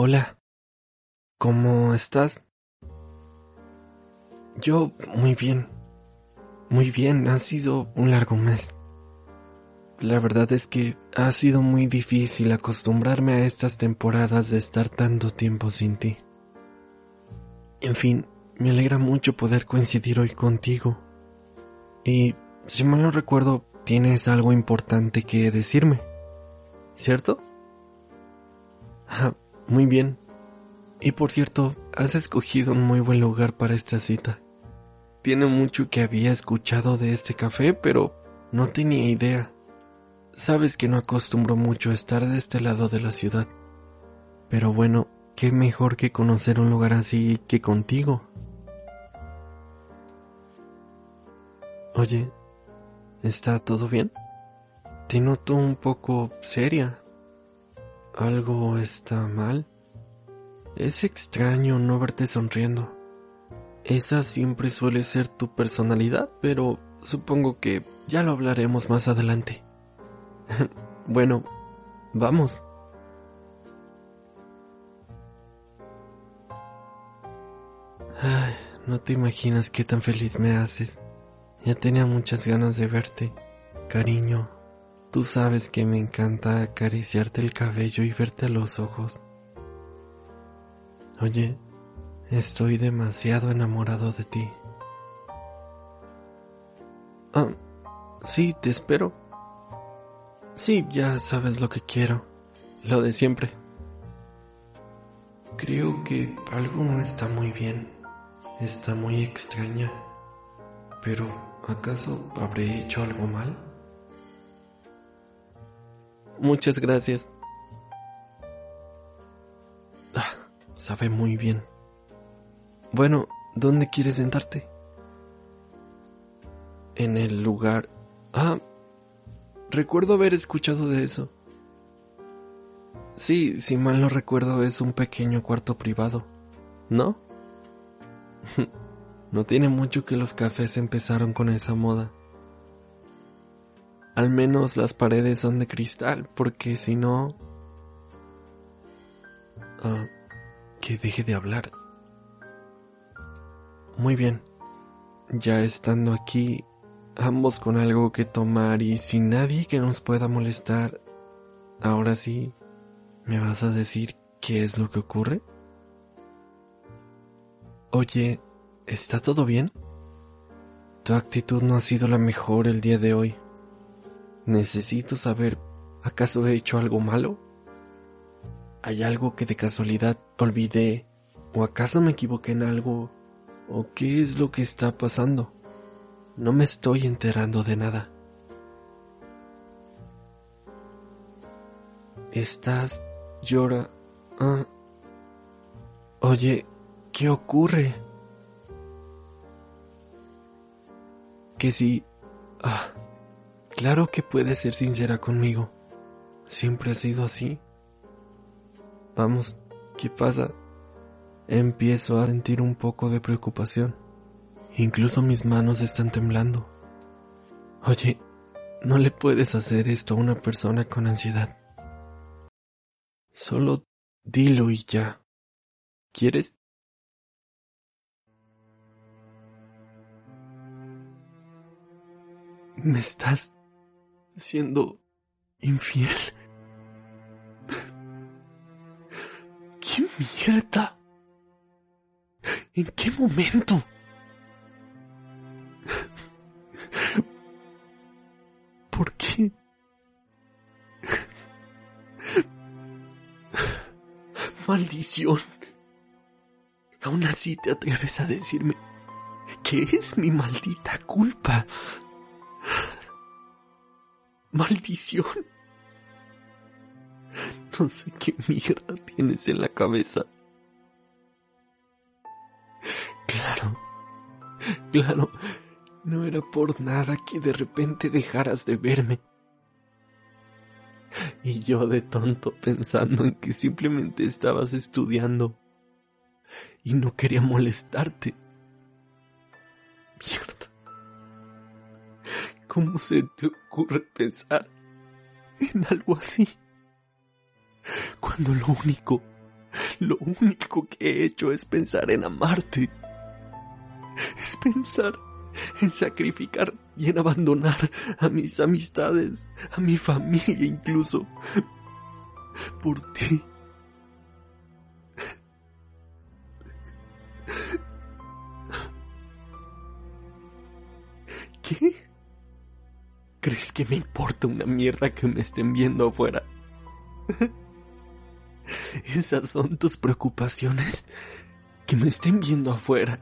Hola. ¿Cómo estás? Yo muy bien. Muy bien, ha sido un largo mes. La verdad es que ha sido muy difícil acostumbrarme a estas temporadas de estar tanto tiempo sin ti. En fin, me alegra mucho poder coincidir hoy contigo. Y, si mal no recuerdo, tienes algo importante que decirme. ¿Cierto? Muy bien. Y por cierto, has escogido un muy buen lugar para esta cita. Tiene mucho que había escuchado de este café, pero no tenía idea. Sabes que no acostumbro mucho a estar de este lado de la ciudad. Pero bueno, qué mejor que conocer un lugar así que contigo. Oye, ¿está todo bien? Te noto un poco seria. ¿Algo está mal? Es extraño no verte sonriendo. Esa siempre suele ser tu personalidad, pero supongo que ya lo hablaremos más adelante. bueno, vamos. Ay, no te imaginas qué tan feliz me haces. Ya tenía muchas ganas de verte, cariño. Tú sabes que me encanta acariciarte el cabello y verte a los ojos. Oye, estoy demasiado enamorado de ti. Ah, sí, te espero. Sí, ya sabes lo que quiero. Lo de siempre. Creo que algo no está muy bien. Está muy extraña. Pero, ¿acaso habré hecho algo mal? Muchas gracias. Ah, sabe muy bien. Bueno, ¿dónde quieres sentarte? En el lugar... Ah, recuerdo haber escuchado de eso. Sí, si mal no recuerdo es un pequeño cuarto privado, ¿no? no tiene mucho que los cafés empezaron con esa moda. Al menos las paredes son de cristal, porque si no... Ah, que deje de hablar. Muy bien. Ya estando aquí, ambos con algo que tomar y sin nadie que nos pueda molestar, ahora sí, ¿me vas a decir qué es lo que ocurre? Oye, ¿está todo bien? Tu actitud no ha sido la mejor el día de hoy. Necesito saber, ¿acaso he hecho algo malo? ¿Hay algo que de casualidad olvidé? ¿O acaso me equivoqué en algo? ¿O qué es lo que está pasando? No me estoy enterando de nada. Estás llora. Ah. Oye, ¿qué ocurre? Que si... Ah, claro que puedes ser sincera conmigo. Siempre ha sido así. Vamos, ¿qué pasa? Empiezo a sentir un poco de preocupación. Incluso mis manos están temblando. Oye, no le puedes hacer esto a una persona con ansiedad. Solo dilo y ya. ¿Quieres? Me estás siendo infiel. ¿Qué mierda? ¿En qué momento? ¿Por qué? Maldición. Aún así te atreves a decirme que es mi maldita culpa. Maldición. No sé qué mierda tienes en la cabeza. Claro, claro, no era por nada que de repente dejaras de verme. Y yo de tonto pensando en que simplemente estabas estudiando y no quería molestarte. Mierda. ¿Cómo se te ocurre pensar en algo así? Cuando lo único Lo único que he hecho es pensar en amarte. Es pensar en sacrificar y en abandonar a mis amistades, a mi familia incluso, por ti. ¿Qué? ¿Crees que me importa una mierda que me estén viendo afuera? Esas son tus preocupaciones. Que me estén viendo afuera.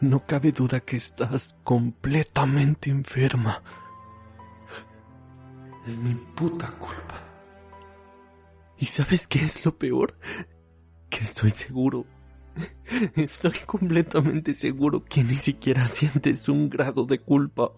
No cabe duda que estás completamente enferma. Es mi puta culpa. ¿Y sabes qué es lo peor? Que estoy seguro. Estoy completamente seguro que ni siquiera sientes un grado de culpa.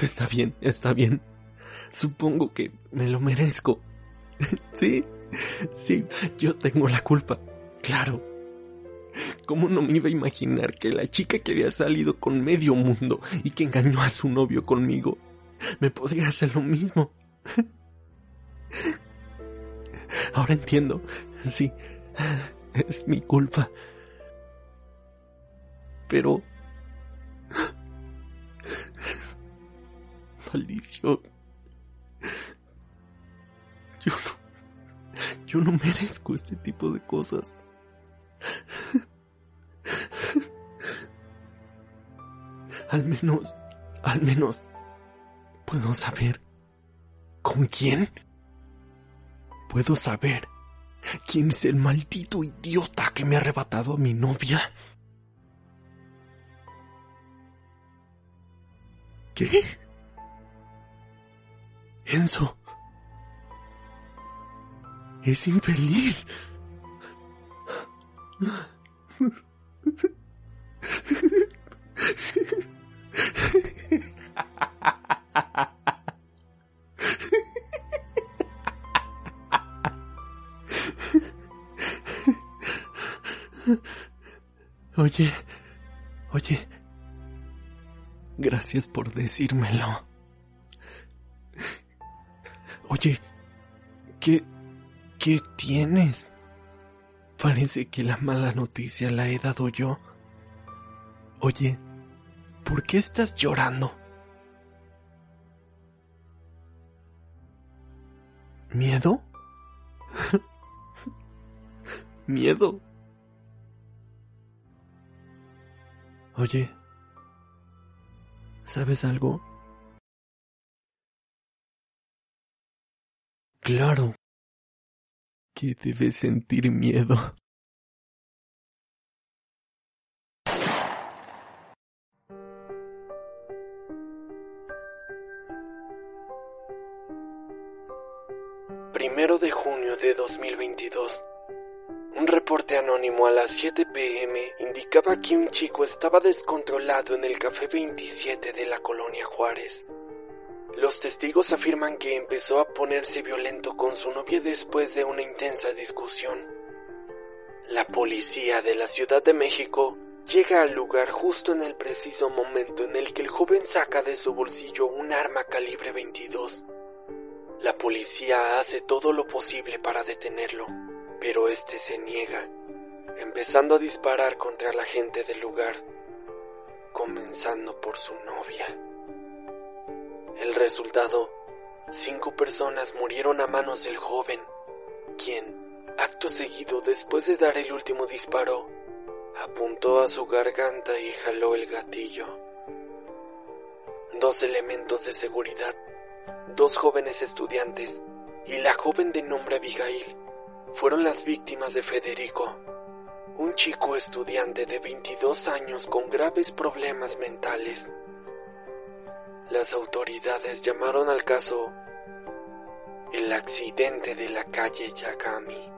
Está bien, está bien. Supongo que me lo merezco. Sí, sí, yo tengo la culpa. Claro. ¿Cómo no me iba a imaginar que la chica que había salido con medio mundo y que engañó a su novio conmigo me podría hacer lo mismo? Ahora entiendo. Sí, es mi culpa. Pero... Maldición. Yo no... Yo no merezco este tipo de cosas. Al menos, al menos, puedo saber con quién. Puedo saber quién es el maldito idiota que me ha arrebatado a mi novia. ¿Qué? Es infeliz. Oye, oye, gracias por decírmelo. Oye, ¿qué, qué tienes? Parece que la mala noticia la he dado yo. Oye, ¿por qué estás llorando? ¿Miedo? ¿Miedo? Oye, ¿sabes algo? Claro que debes sentir miedo. Primero de junio de 2022. Un reporte anónimo a las 7 pm indicaba que un chico estaba descontrolado en el café 27 de la colonia Juárez. Los testigos afirman que empezó a ponerse violento con su novia después de una intensa discusión. La policía de la Ciudad de México llega al lugar justo en el preciso momento en el que el joven saca de su bolsillo un arma calibre 22. La policía hace todo lo posible para detenerlo, pero este se niega, empezando a disparar contra la gente del lugar, comenzando por su novia. El resultado, cinco personas murieron a manos del joven, quien, acto seguido después de dar el último disparo, apuntó a su garganta y jaló el gatillo. Dos elementos de seguridad, dos jóvenes estudiantes y la joven de nombre Abigail fueron las víctimas de Federico, un chico estudiante de 22 años con graves problemas mentales las autoridades llamaron al caso el accidente de la calle Yagami.